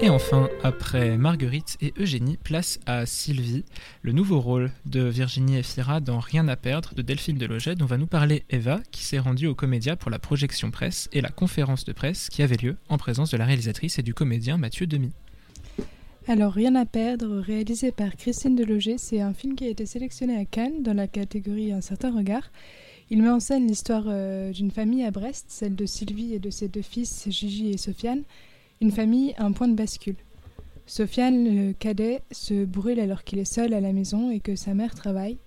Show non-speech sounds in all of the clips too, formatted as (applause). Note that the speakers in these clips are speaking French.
Et enfin, après Marguerite et Eugénie, place à Sylvie, le nouveau rôle de Virginie Efira dans Rien à perdre de Delphine Deloget, dont va nous parler Eva, qui s'est rendue au Comédia pour la projection presse et la conférence de presse qui avait lieu en présence de la réalisatrice et du comédien Mathieu Demy. Alors, Rien à perdre, réalisé par Christine Deloger, c'est un film qui a été sélectionné à Cannes dans la catégorie Un certain regard. Il met en scène l'histoire euh, d'une famille à Brest, celle de Sylvie et de ses deux fils, Gigi et Sofiane, une famille un point de bascule. Sofiane, le cadet, se brûle alors qu'il est seul à la maison et que sa mère travaille.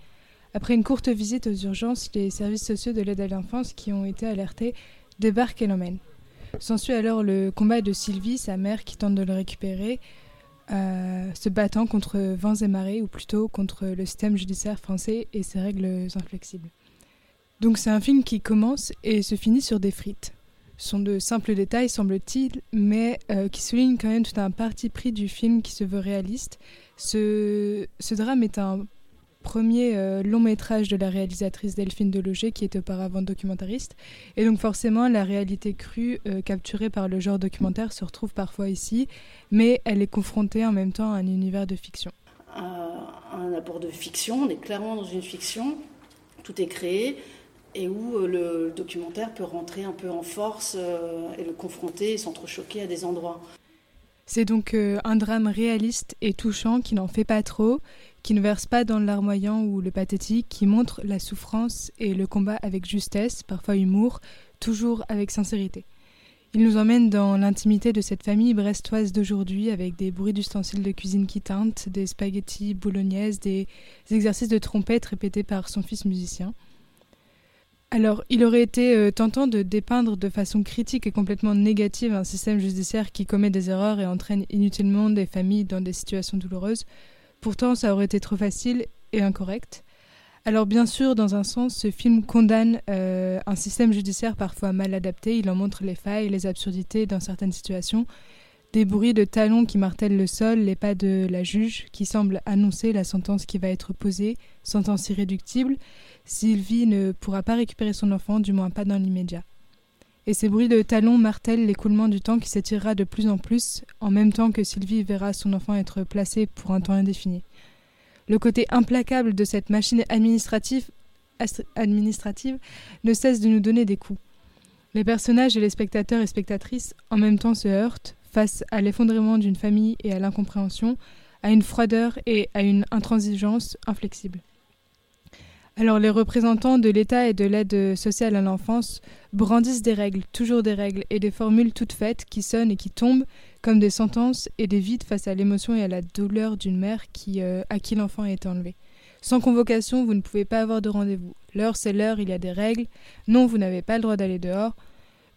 Après une courte visite aux urgences, les services sociaux de l'aide à l'enfance qui ont été alertés débarquent et l'emmènent. S'ensuit alors le combat de Sylvie, sa mère, qui tente de le récupérer, euh, se battant contre vents et marées, ou plutôt contre le système judiciaire français et ses règles inflexibles. Donc c'est un film qui commence et se finit sur des frites sont de simples détails, semble-t-il, mais euh, qui soulignent quand même tout un parti pris du film qui se veut réaliste. Ce, drame est un premier euh, long métrage de la réalisatrice Delphine Deloger, qui est auparavant documentariste. Et donc forcément, la réalité crue euh, capturée par le genre documentaire se retrouve parfois ici, mais elle est confrontée en même temps à un univers de fiction. un apport de fiction, on est clairement dans une fiction, tout est créé, et où euh, le documentaire peut rentrer un peu en force euh, et le confronter et s'entrechoquer à des endroits. C'est donc euh, un drame réaliste et touchant qui n'en fait pas trop, qui ne verse pas dans larmoyant ou le pathétique, qui montre la souffrance et le combat avec justesse, parfois humour, toujours avec sincérité. Il nous emmène dans l'intimité de cette famille brestoise d'aujourd'hui avec des bruits d'ustensiles de cuisine qui teintent, des spaghettis bolognaises, des exercices de trompette répétés par son fils musicien. Alors, il aurait été euh, tentant de dépeindre de façon critique et complètement négative un système judiciaire qui commet des erreurs et entraîne inutilement des familles dans des situations douloureuses. Pourtant, ça aurait été trop facile et incorrect. Alors bien sûr, dans un sens, ce film condamne euh, un système judiciaire parfois mal adapté, il en montre les failles les absurdités dans certaines situations, des bruits de talons qui martèlent le sol, les pas de la juge qui semble annoncer la sentence qui va être posée, sentence irréductible, Sylvie ne pourra pas récupérer son enfant, du moins pas dans l'immédiat. Et ces bruits de talons martèlent l'écoulement du temps qui s'étirera de plus en plus, en même temps que Sylvie verra son enfant être placé pour un temps indéfini. Le côté implacable de cette machine administrative, ne cesse de nous donner des coups. Les personnages et les spectateurs et spectatrices en même temps se heurtent face à l'effondrement d'une famille et à l'incompréhension, à une froideur et à une intransigeance inflexible. Alors les représentants de l'État et de l'aide sociale à l'enfance brandissent des règles, toujours des règles, et des formules toutes faites qui sonnent et qui tombent comme des sentences et des vides face à l'émotion et à la douleur d'une mère euh, à qui l'enfant est enlevé. Sans convocation, vous ne pouvez pas avoir de rendez-vous. L'heure, c'est l'heure, il y a des règles. Non, vous n'avez pas le droit d'aller dehors.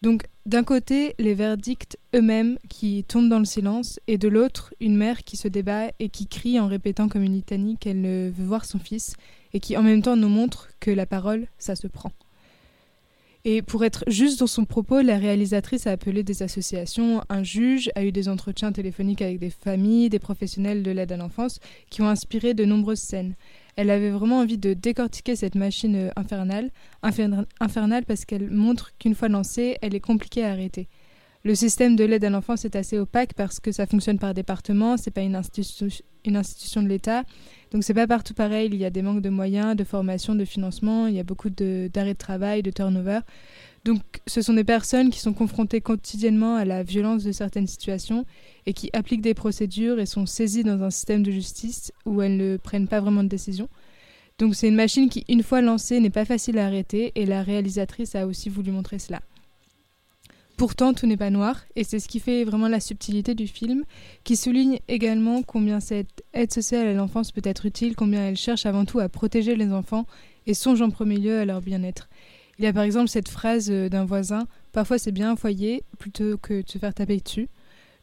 Donc, d'un côté, les verdicts eux-mêmes qui tombent dans le silence, et de l'autre, une mère qui se débat et qui crie en répétant comme une litanie qu'elle ne veut voir son fils et qui en même temps nous montre que la parole, ça se prend. Et pour être juste dans son propos, la réalisatrice a appelé des associations, un juge, a eu des entretiens téléphoniques avec des familles, des professionnels de l'aide à l'enfance, qui ont inspiré de nombreuses scènes. Elle avait vraiment envie de décortiquer cette machine infernale, infernale parce qu'elle montre qu'une fois lancée, elle est compliquée à arrêter. Le système de l'aide à l'enfance est assez opaque parce que ça fonctionne par département, c'est pas une institution, une institution de l'État. Donc c'est pas partout pareil, il y a des manques de moyens, de formation, de financement, il y a beaucoup d'arrêts de, travail, de turnover. Donc ce sont des personnes qui sont confrontées quotidiennement à la violence de certaines situations et qui appliquent des procédures et sont saisies dans un système de justice où elles ne prennent pas vraiment de décision. Donc c'est une machine qui, une fois lancée, n'est pas facile à arrêter et la réalisatrice a aussi voulu montrer cela. Pourtant, tout n'est pas noir, et c'est ce qui fait vraiment la subtilité du film, qui souligne également combien cette aide sociale à l'enfance peut être utile, combien elle cherche avant tout à protéger les enfants et songe en premier lieu à leur bien-être. Il y a par exemple cette phrase euh, d'un voisin Parfois c'est bien un foyer plutôt que de se faire taper dessus.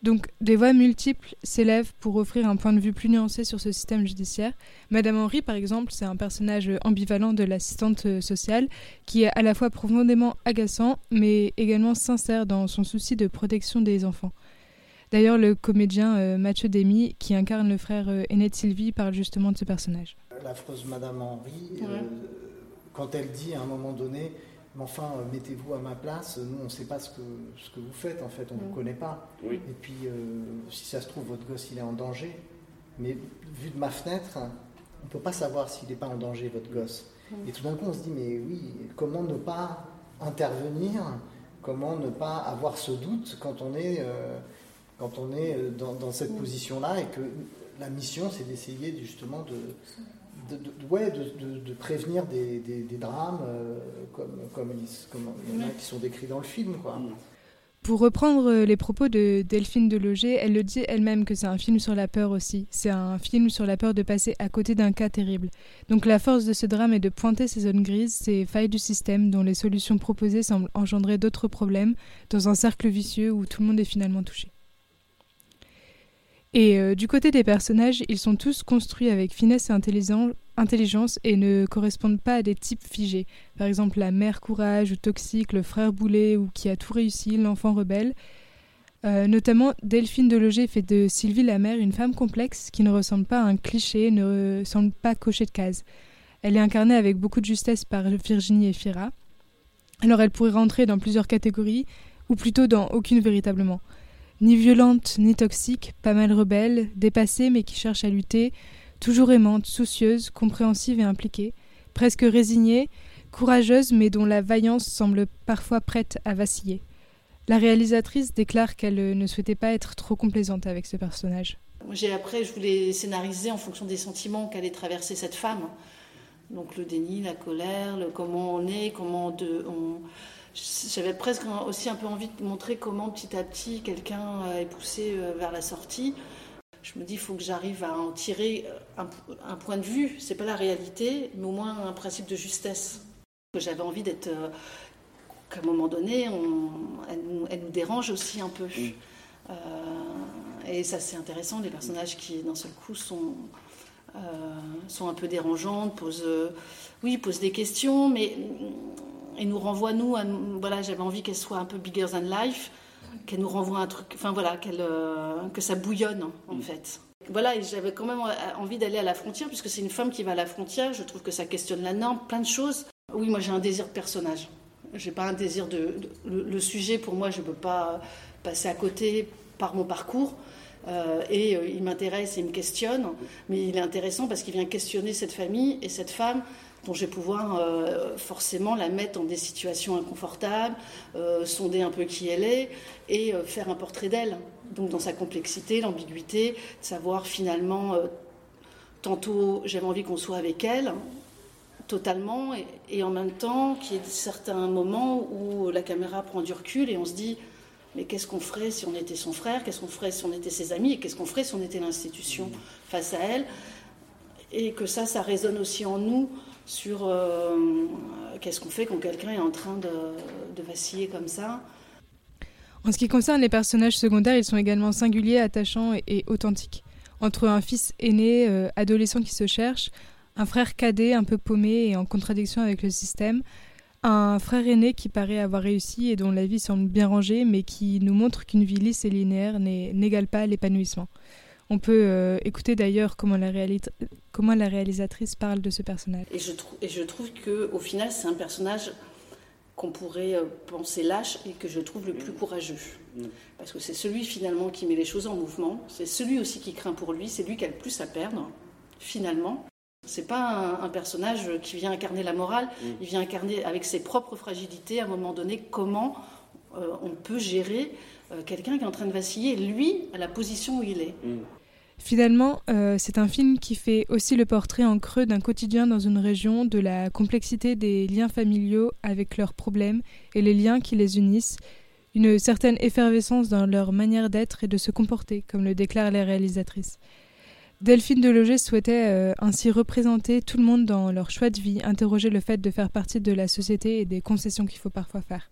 Donc des voix multiples s'élèvent pour offrir un point de vue plus nuancé sur ce système judiciaire. Madame Henry, par exemple, c'est un personnage ambivalent de l'assistante sociale qui est à la fois profondément agaçant mais également sincère dans son souci de protection des enfants. D'ailleurs, le comédien euh, Mathieu Demy, qui incarne le frère euh, aîné de Sylvie, parle justement de ce personnage. La phrase Madame Henry, euh, quand elle dit à un moment donné mais enfin, mettez-vous à ma place, nous on ne sait pas ce que, ce que vous faites en fait, on ne vous mm. connaît pas. Et puis si ça se trouve, votre gosse il est en danger, mais vu de ma fenêtre, on ne peut pas savoir s'il n'est pas en danger, votre gosse. Mm. Et tout d'un coup on se dit, mais oui, comment ne pas intervenir? Comment ne pas avoir ce doute quand on est, euh, quand on est euh, dans, cette position-là et que la mission, c'est d'essayer justement de, de, ouais, de, prévenir des, des, drames euh, comme, comme, il y en a qui sont décrits dans le film. Quoi. Mm. Pour reprendre euh, les propos de Delphine Deloger, elle le dit elle-même que c'est un film sur la peur aussi. C'est un film sur la peur de passer à côté d'un cas terrible. Donc la force de ce drame est de pointer ces zones grises, ces failles du système dont les solutions proposées semblent engendrer d'autres problèmes dans un cercle vicieux où tout le monde est finalement touché. Et euh, du côté des personnages, ils sont tous construits avec finesse et intelligence et ne correspondent pas à des types figés. Par exemple, la mère courage ou toxique, le frère boulet ou qui a tout réussi, l'enfant rebelle. Euh, notamment, Delphine Deloger fait de Sylvie la mère une femme complexe qui ne ressemble pas à un cliché, ne ressemble pas cocher de case. Elle est incarnée avec beaucoup de justesse par Virginie Efira. Alors elle pourrait rentrer dans plusieurs catégories, ou plutôt dans aucune véritablement. Ni violente, ni toxique, pas mal rebelle, dépassée mais qui cherche à lutter, toujours aimante, soucieuse, compréhensive et impliquée, presque résignée, courageuse mais dont la vaillance semble parfois prête à vaciller. La réalisatrice déclare qu'elle ne souhaitait pas être trop complaisante avec ce personnage. J'ai après, je voulais scénariser en fonction des sentiments qu'allait traverser cette femme. Donc le déni, la colère, le comment on est, comment on, j'avais presque aussi un peu envie de montrer comment petit à petit quelqu'un est poussé euh, vers la sortie. Je me dis, il faut que j'arrive à en tirer euh, un, point de vue. C'est pas la réalité, mais au moins un principe de justesse. J'avais envie d'être, euh, qu'à un moment donné, elle, nous, dérange aussi un peu. et ça, c'est intéressant. Les personnages qui, d'un seul coup, sont sont un peu dérangeantes, posent, oui, posent des questions, mais et nous renvoie, nous, à, voilà, j'avais envie qu'elle soit un peu bigger than life, qu'elle nous renvoie un truc, enfin voilà, qu'elle, euh, que ça bouillonne en mm. fait. Voilà, et j'avais quand même euh, envie d'aller à la frontière, puisque c'est une femme qui va à la frontière, je trouve que ça questionne la norme, plein de choses. Oui, moi j'ai un désir de personnage. J'ai pas un désir de. le, sujet, pour moi, je ne peux pas passer à côté par mon parcours. Euh, et il m'intéresse et il me questionne, mais il est intéressant parce qu'il vient questionner cette famille et cette femme dont je vais pouvoir euh, forcément la mettre dans des situations inconfortables, euh, sonder un peu qui elle est et euh, faire un portrait d'elle. Donc dans sa complexité, l'ambiguïté, de savoir finalement, tantôt j'avais envie qu'on soit avec elle totalement et, et en même temps qu'il y ait certains moments où la caméra prend du recul et on se dit mais qu'est-ce qu'on ferait si on était son frère, qu'est-ce qu'on ferait si on était ses amis? Et qu'est-ce qu'on ferait si on était l'institution face à elle? Et que ça, ça résonne aussi en nous sur euh, qu'est-ce qu'on fait quand quelqu'un est en train de, vaciller comme ça. En ce qui concerne les personnages secondaires, ils sont également singuliers, attachants et, authentiques. Entre un fils aîné, euh, adolescent qui se cherche, un frère cadet un peu paumé et en contradiction avec le système, un frère aîné qui paraît avoir réussi et dont la vie semble bien rangée, mais qui nous montre qu'une vie lisse et linéaire n'égale pas l'épanouissement. On peut euh, écouter d'ailleurs comment, la comment la réalisatrice parle de ce personnage. Et je, et je trouve qu'au final, c'est un personnage qu'on pourrait euh, penser lâche et que je trouve le plus courageux. Mm. Parce que c'est celui finalement qui met les choses en mouvement, c'est celui aussi qui craint pour lui, c'est lui qui a le plus à perdre, finalement. C'est pas un, personnage qui vient incarner la morale, mm. il vient incarner avec ses propres fragilités à un moment donné comment euh, on peut gérer quelqu'un qui est en train de vaciller, lui, à la position où il est. Finalement, euh, c'est un film qui fait aussi le portrait en creux d'un quotidien dans une région, de la complexité des liens familiaux avec leurs problèmes et les liens qui les unissent, une certaine effervescence dans leur manière d'être et de se comporter, comme le déclarent les réalisatrices. Delphine Deloger souhaitait euh, ainsi représenter tout le monde dans leur choix de vie, interroger le fait de faire partie de la société et des concessions qu'il faut parfois faire.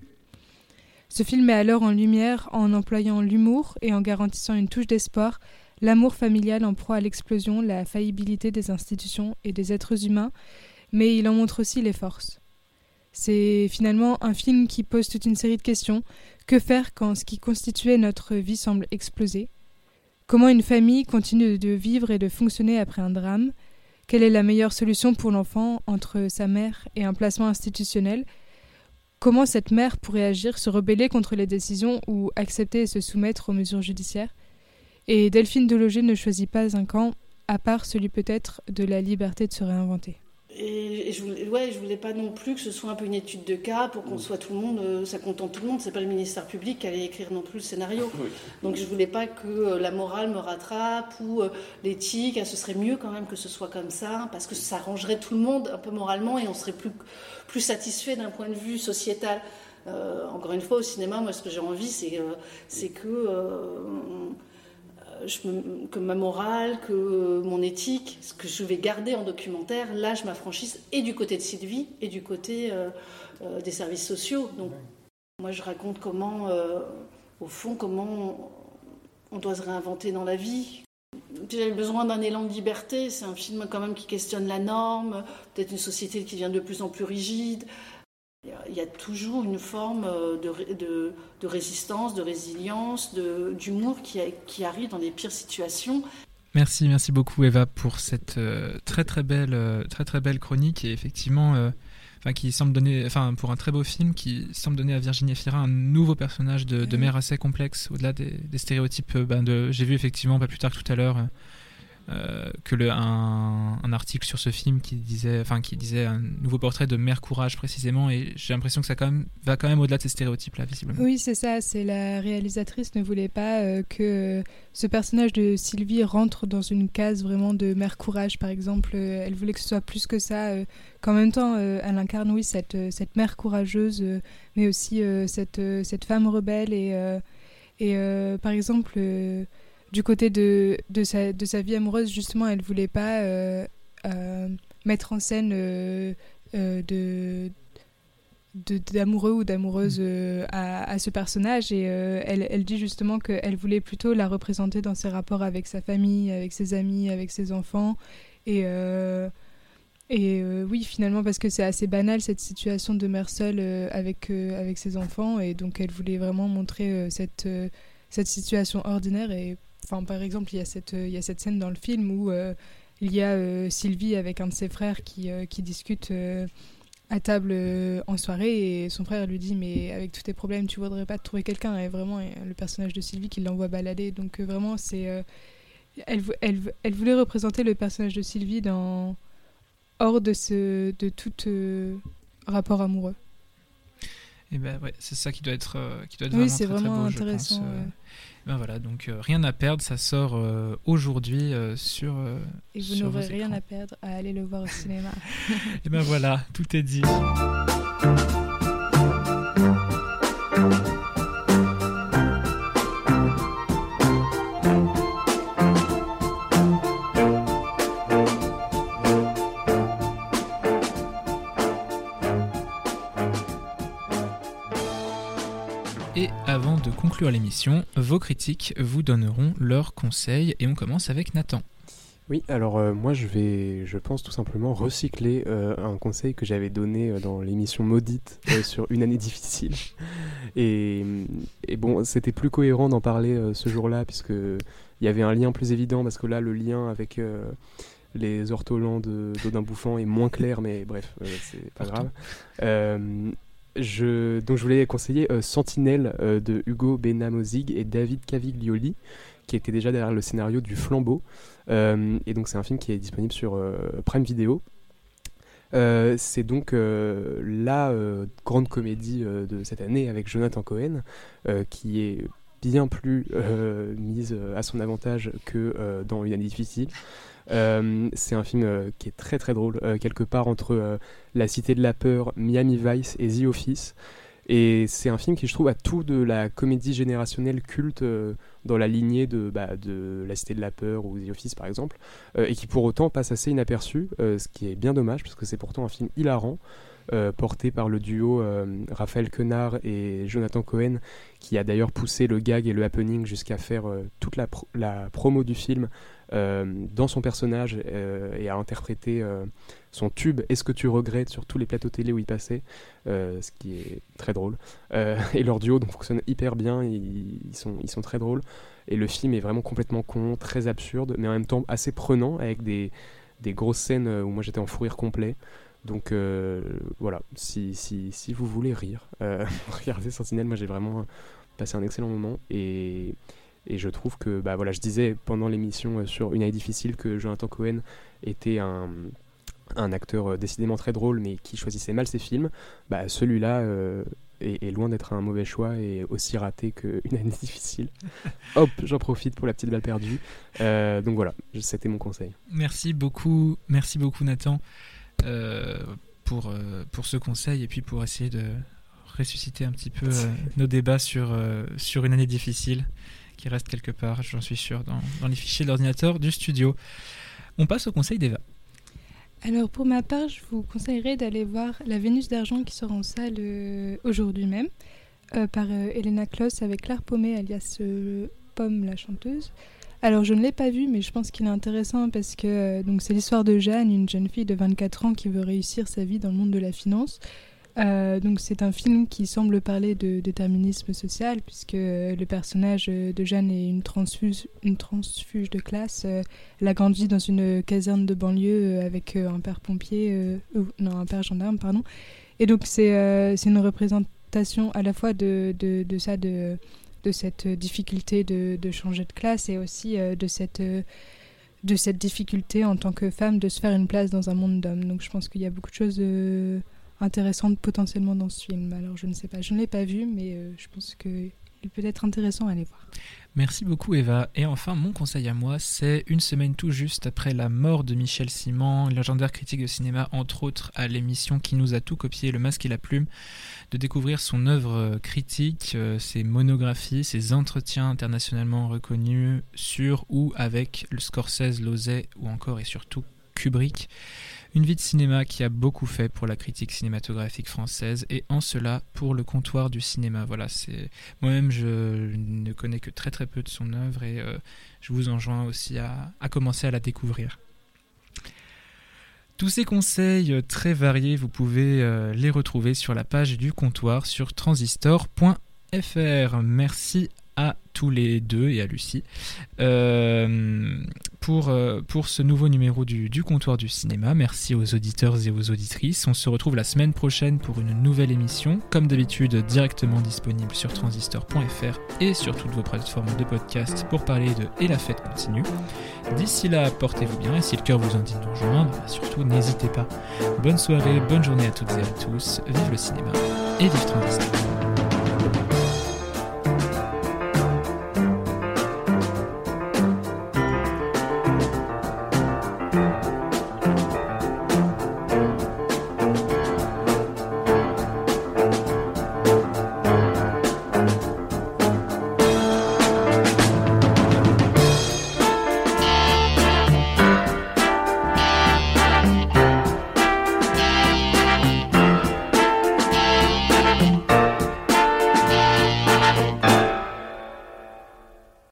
Ce film met alors en lumière, en employant l'humour et en garantissant une touche d'espoir, l'amour familial en proie à l'explosion, la faillibilité des institutions et des êtres humains, mais il en montre aussi les forces. C'est finalement un film qui pose toute une série de questions. Que faire quand ce qui constituait notre vie semble exploser? Comment une famille continue de vivre et de fonctionner après un drame? Quelle est la meilleure solution pour l'enfant entre sa mère et un placement institutionnel? Comment cette mère pourrait agir, se rebeller contre les décisions ou accepter et se soumettre aux mesures judiciaires? Et Delphine Deloger ne choisit pas un camp, à part celui peut-être de la liberté de se réinventer. Et, je voulais, ouais, je voulais pas non plus que ce soit un peu une étude de cas pour qu'on soit tout le monde, euh, ça contente tout le monde. C'est pas le ministère public qui allait écrire non plus le scénario. Donc je voulais pas que euh, la morale me rattrape ou euh, l'éthique. Ah, ce serait mieux quand même que ce soit comme ça parce que ça arrangerait tout le monde un peu moralement et on serait plus plus satisfait d'un point de vue sociétal. encore une fois, au cinéma, moi, ce que j'ai envie, c'est c'est que que ma morale, que mon éthique, ce que je vais garder en documentaire, là, je m'affranchisse et du côté de Sylvie et du côté euh, euh, des services sociaux. Donc, moi, je raconte comment, euh, au fond, comment on, doit se réinventer dans la vie. J'ai besoin d'un élan de liberté. C'est un film quand même qui questionne la norme, peut-être une société qui devient de plus en plus rigide. Il y a toujours une forme euh, de, de, résistance, de résilience, d'humour qui, qui, arrive dans les pires situations. Merci, merci beaucoup Eva pour cette euh, très très belle, euh, très très belle chronique et effectivement, enfin qui semble donner, enfin pour un très beau film qui semble donner à Virginie Efira un nouveau personnage de, de mère assez complexe au-delà des, des, stéréotypes. Ben de, j'ai vu effectivement pas plus tard que tout à l'heure euh, que un, article sur ce film qui disait, enfin qui disait un nouveau portrait de Mère Courage précisément, et j'ai l'impression que ça va quand même au-delà de ces stéréotypes-là, visiblement. Oui, c'est ça. C'est la réalisatrice ne voulait pas euh, que ce personnage de Sylvie rentre dans une case vraiment de Mère Courage, par exemple. Euh, elle voulait que ce soit plus que ça. qu'en même temps, elle incarne oui cette cette mère courageuse, mais aussi cette cette femme rebelle et et par exemple du côté de, de, sa, de sa vie amoureuse, justement, elle voulait pas euh, euh, mettre en scène euh, de d'amoureux ou d'amoureuse mm. à, ce personnage. Et elle, elle, dit justement qu'elle voulait plutôt la représenter dans ses rapports avec sa famille, avec ses amis, avec ses enfants. Et et oui, finalement, parce que c'est assez banal cette situation de mère seule avec, avec ses enfants, et donc elle voulait vraiment montrer cette, cette situation ordinaire. Et Enfin, par exemple, il y, a cette, il y a cette scène dans le film où euh, il y a euh, Sylvie avec un de ses frères qui, euh, qui discute à table en soirée et son frère lui dit mais avec tous tes problèmes tu voudrais pas trouver quelqu'un? Et vraiment le personnage de Sylvie qui l'envoie balader. Donc vraiment c'est elle, elle, elle, voulait représenter le personnage de Sylvie dans hors de ce de tout rapport amoureux. Et ben ouais c'est ça qui doit être qui doit être oui, vraiment c'est vraiment beau, intéressant ben voilà, donc euh, rien à perdre, ça sort euh, aujourd'hui euh, sur. Et vous n'aurez rien à perdre à aller le voir au cinéma. (laughs) Et ben voilà, tout est dit. Conclure l'émission, vos critiques vous donneront leurs conseils et on commence avec Nathan. Oui, alors euh, moi je vais, je pense tout simplement recycler euh, un conseil que j'avais donné euh, dans l'émission Maudite (laughs) sur une année difficile. Et, bon, c'était plus cohérent d'en parler ce jour-là puisque il y avait un lien plus évident parce que là le lien avec les ortolans d'Odin Bouffant est moins clair, mais bref, c'est pas grave. Je, voulais conseiller euh, Sentinelle euh, de Hugo Benamozig et David Caviglioli, qui était déjà derrière le scénario du Flambeau. Euh, et donc c'est un film qui est disponible sur Prime Video. c'est donc la grande comédie de cette année avec Jonathan Cohen, qui est bien plus mise à son avantage que dans Une année difficile. Euh, c'est un film euh, qui est très très drôle, euh, quelque part entre La Cité de la Peur, Miami Vice et The Office. Et c'est un film qui, je trouve, a tout de la comédie générationnelle culte dans la lignée de, bah, de La Cité de la Peur ou The Office, par exemple, et qui pour autant passe assez inaperçu, ce qui est bien dommage, parce que c'est pourtant un film hilarant. porté par le duo Raphaël Quenard et Jonathan Cohen, qui a d'ailleurs poussé le gag et le happening jusqu'à faire toute la, promo du film dans son personnage euh, et à interpréter euh, son tube Est-ce que tu regrettes sur tous les plateaux télé où il passait, ce qui est très drôle. (laughs) et leur duo donc, fonctionne hyper bien, ils, sont, ils sont très drôles. Et le film est vraiment complètement con, très absurde, mais en même temps assez prenant, avec des, des grosses scènes où moi j'étais en fou rire complet. Donc voilà, si, si, si, vous voulez rire, (laughs) regardez Sentinelle, moi j'ai vraiment passé un excellent moment et, et je trouve que, bah voilà, je disais pendant l'émission sur Une année difficile que Jonathan Cohen était un, un acteur décidément très drôle mais qui choisissait mal ses films. Bah celui-là est, loin d'être un mauvais choix et aussi raté qu'une année difficile. (laughs) Hop, j'en profite pour la petite balle perdue. Euh, donc voilà, c'était mon conseil. Merci beaucoup, merci beaucoup Nathan euh, pour, euh, pour ce conseil et puis pour essayer de ressusciter un petit peu (laughs) nos débats sur, sur une année difficile qui reste quelque part, j'en suis sûr, dans, les fichiers d'ordinateur du studio. On passe au conseil d'Eva. Alors pour ma part, je vous conseillerais d'aller voir La Vénus d'argent qui sort en salle euh, aujourd'hui même euh, par euh, Elena Kloss avec Claire Paumet alias Pomme la chanteuse. Alors je ne l'ai pas vu mais je pense qu'il est intéressant parce que donc c'est l'histoire de Jeanne, une jeune fille de 24 ans qui veut réussir sa vie dans le monde de la finance. Euh, donc c'est un film qui semble parler de déterminisme social puisque le personnage de Jeanne est une transfuge, une transfuge de classe. elle a grandi dans une caserne de banlieue euh, avec euh, un père pompier, non un père gendarme pardon. Et donc c'est une représentation à la fois de, de, ça, de, de cette difficulté de, de, changer de classe et aussi de cette de cette difficulté en tant que femme de se faire une place dans un monde d'hommes. Donc je pense qu'il y a beaucoup de choses intéressante potentiellement dans ce film. Alors je ne sais pas, je ne l'ai pas vu, mais euh, je pense qu'il peut être intéressant à aller voir. Merci beaucoup Eva. Et enfin, mon conseil à moi, c'est une semaine tout juste après la mort de Michel Simon, légendaire critique de cinéma, entre autres à l'émission qui nous a tout copié, Le Masque et la Plume, de découvrir son œuvre critique, euh, ses monographies, ses entretiens internationalement reconnus sur ou avec le Scorsese, Lozet ou encore et surtout Kubrick. Une vie de cinéma qui a beaucoup fait pour la critique cinématographique française et en cela pour le comptoir du cinéma. Voilà, c'est moi-même je ne connais que très très peu de son œuvre et euh, je vous enjoins aussi à, commencer à la découvrir. Tous ces conseils très variés, vous pouvez euh, les retrouver sur la page du comptoir sur transistor.fr. Merci à tous les deux et à Lucie euh, pour, euh, pour ce nouveau numéro du, du, comptoir du cinéma. Merci aux auditeurs et aux auditrices. On se retrouve la semaine prochaine pour une nouvelle émission, comme d'habitude directement disponible sur transistor.fr et sur toutes vos plateformes de podcast pour parler de Et la fête continue. D'ici là, portez-vous bien et si le cœur vous dit de nous rejoindre, bah, surtout n'hésitez pas. Bonne soirée, bonne journée à toutes et à tous. Vive le cinéma et vive Transistor.